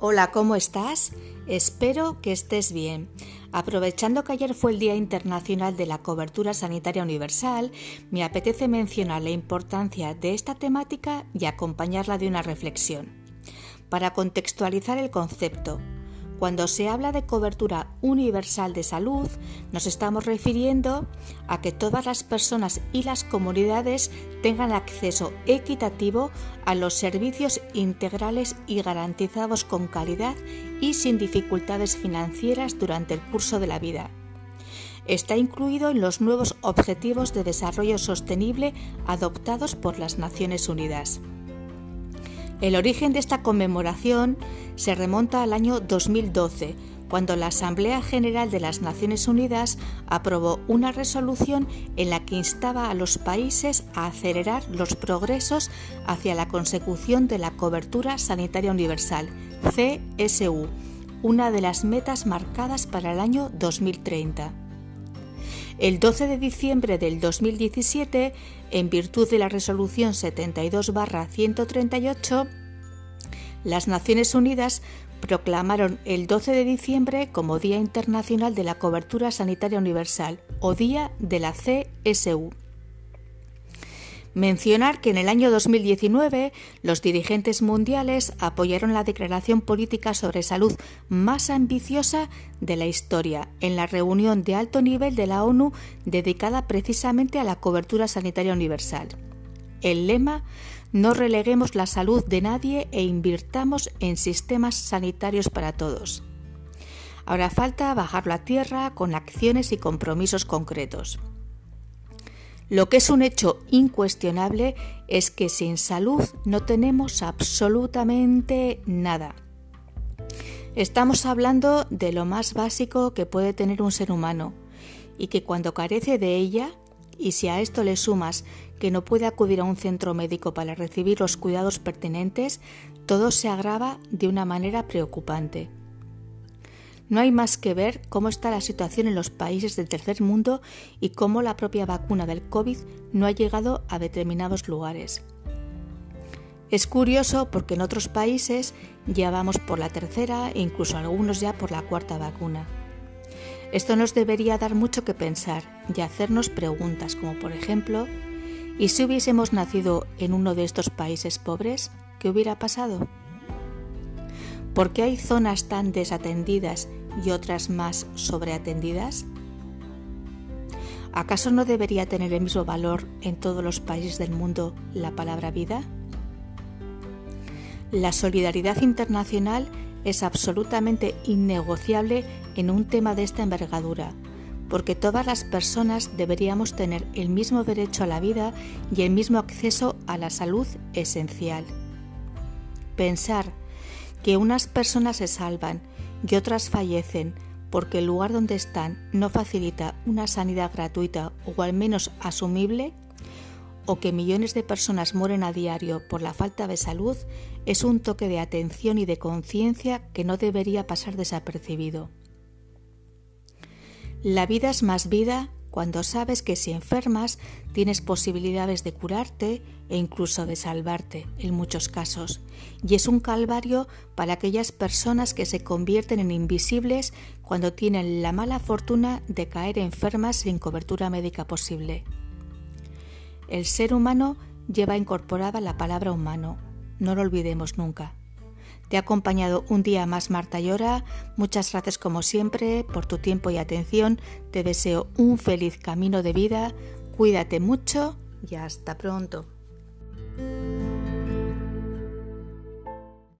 Hola, ¿cómo estás? Espero que estés bien. Aprovechando que ayer fue el Día Internacional de la Cobertura Sanitaria Universal, me apetece mencionar la importancia de esta temática y acompañarla de una reflexión. Para contextualizar el concepto, cuando se habla de cobertura universal de salud, nos estamos refiriendo a que todas las personas y las comunidades tengan acceso equitativo a los servicios integrales y garantizados con calidad y sin dificultades financieras durante el curso de la vida. Está incluido en los nuevos Objetivos de Desarrollo Sostenible adoptados por las Naciones Unidas. El origen de esta conmemoración se remonta al año 2012, cuando la Asamblea General de las Naciones Unidas aprobó una resolución en la que instaba a los países a acelerar los progresos hacia la consecución de la cobertura sanitaria universal, CSU, una de las metas marcadas para el año 2030. El 12 de diciembre del 2017, en virtud de la resolución 72-138, las Naciones Unidas proclamaron el 12 de diciembre como Día Internacional de la Cobertura Sanitaria Universal o Día de la CSU. Mencionar que en el año 2019 los dirigentes mundiales apoyaron la declaración política sobre salud más ambiciosa de la historia en la reunión de alto nivel de la ONU dedicada precisamente a la cobertura sanitaria universal. El lema No releguemos la salud de nadie e invirtamos en sistemas sanitarios para todos. Ahora falta bajarlo a tierra con acciones y compromisos concretos. Lo que es un hecho incuestionable es que sin salud no tenemos absolutamente nada. Estamos hablando de lo más básico que puede tener un ser humano y que cuando carece de ella, y si a esto le sumas que no puede acudir a un centro médico para recibir los cuidados pertinentes, todo se agrava de una manera preocupante. No hay más que ver cómo está la situación en los países del tercer mundo y cómo la propia vacuna del COVID no ha llegado a determinados lugares. Es curioso porque en otros países ya vamos por la tercera e incluso algunos ya por la cuarta vacuna. Esto nos debería dar mucho que pensar y hacernos preguntas como por ejemplo, ¿y si hubiésemos nacido en uno de estos países pobres? ¿Qué hubiera pasado? ¿Por qué hay zonas tan desatendidas y otras más sobreatendidas? ¿Acaso no debería tener el mismo valor en todos los países del mundo la palabra vida? La solidaridad internacional es absolutamente innegociable en un tema de esta envergadura, porque todas las personas deberíamos tener el mismo derecho a la vida y el mismo acceso a la salud esencial. Pensar que unas personas se salvan y otras fallecen porque el lugar donde están no facilita una sanidad gratuita o al menos asumible, o que millones de personas mueren a diario por la falta de salud, es un toque de atención y de conciencia que no debería pasar desapercibido. La vida es más vida cuando sabes que si enfermas tienes posibilidades de curarte e incluso de salvarte en muchos casos. Y es un calvario para aquellas personas que se convierten en invisibles cuando tienen la mala fortuna de caer enfermas sin cobertura médica posible. El ser humano lleva incorporada la palabra humano, no lo olvidemos nunca. Te ha acompañado un día más Marta Llora. Muchas gracias como siempre por tu tiempo y atención. Te deseo un feliz camino de vida. Cuídate mucho y hasta pronto.